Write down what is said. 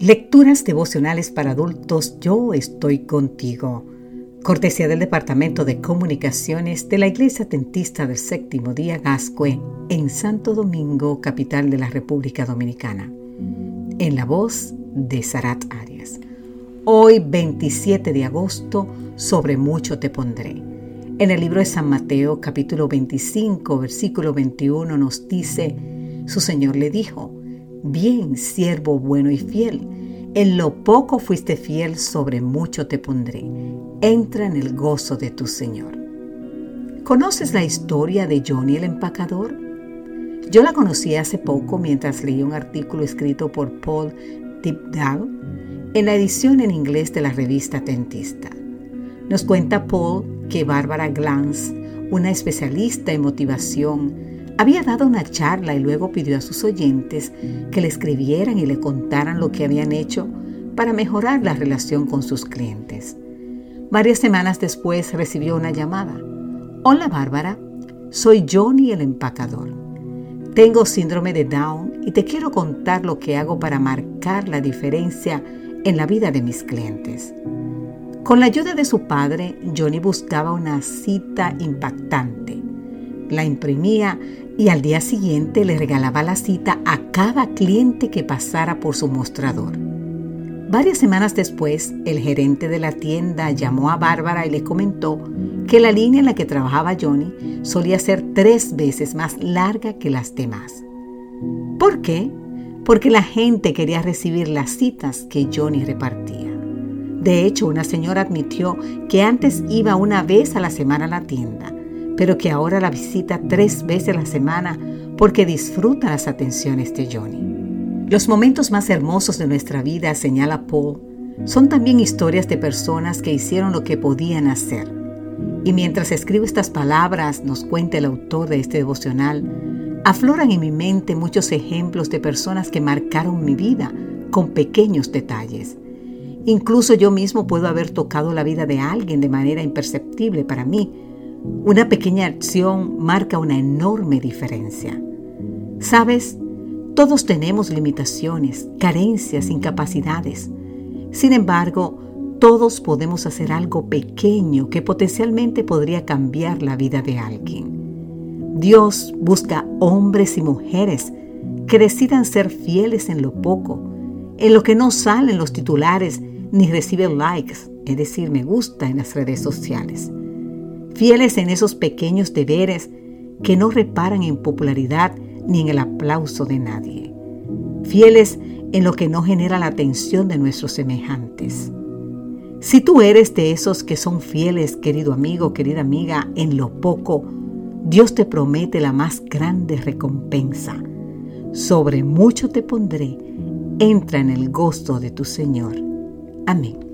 Lecturas devocionales para adultos Yo estoy contigo. Cortesía del Departamento de Comunicaciones de la Iglesia Tentista del Séptimo Día Gascue en Santo Domingo, capital de la República Dominicana. En la voz de Sarat Arias. Hoy 27 de agosto, sobre mucho te pondré. En el libro de San Mateo capítulo 25 versículo 21 nos dice, su Señor le dijo, Bien, siervo bueno y fiel, en lo poco fuiste fiel, sobre mucho te pondré. Entra en el gozo de tu Señor. ¿Conoces la historia de Johnny el empacador? Yo la conocí hace poco mientras leí un artículo escrito por Paul Tipdale en la edición en inglés de la revista Tentista. Nos cuenta Paul que Bárbara Glantz, una especialista en motivación, había dado una charla y luego pidió a sus oyentes que le escribieran y le contaran lo que habían hecho para mejorar la relación con sus clientes. Varias semanas después recibió una llamada. Hola Bárbara, soy Johnny el empacador. Tengo síndrome de Down y te quiero contar lo que hago para marcar la diferencia en la vida de mis clientes. Con la ayuda de su padre, Johnny buscaba una cita impactante. La imprimía y al día siguiente le regalaba la cita a cada cliente que pasara por su mostrador. Varias semanas después, el gerente de la tienda llamó a Bárbara y le comentó que la línea en la que trabajaba Johnny solía ser tres veces más larga que las demás. ¿Por qué? Porque la gente quería recibir las citas que Johnny repartía. De hecho, una señora admitió que antes iba una vez a la semana a la tienda pero que ahora la visita tres veces a la semana porque disfruta las atenciones de Johnny. Los momentos más hermosos de nuestra vida, señala Paul, son también historias de personas que hicieron lo que podían hacer. Y mientras escribo estas palabras, nos cuenta el autor de este devocional, afloran en mi mente muchos ejemplos de personas que marcaron mi vida con pequeños detalles. Incluso yo mismo puedo haber tocado la vida de alguien de manera imperceptible para mí, una pequeña acción marca una enorme diferencia. Sabes, todos tenemos limitaciones, carencias, incapacidades. Sin embargo, todos podemos hacer algo pequeño que potencialmente podría cambiar la vida de alguien. Dios busca hombres y mujeres que decidan ser fieles en lo poco, en lo que no salen los titulares ni reciben likes, es decir, me gusta en las redes sociales fieles en esos pequeños deberes que no reparan en popularidad ni en el aplauso de nadie, fieles en lo que no genera la atención de nuestros semejantes. Si tú eres de esos que son fieles, querido amigo, querida amiga, en lo poco, Dios te promete la más grande recompensa. Sobre mucho te pondré, entra en el gozo de tu Señor. Amén.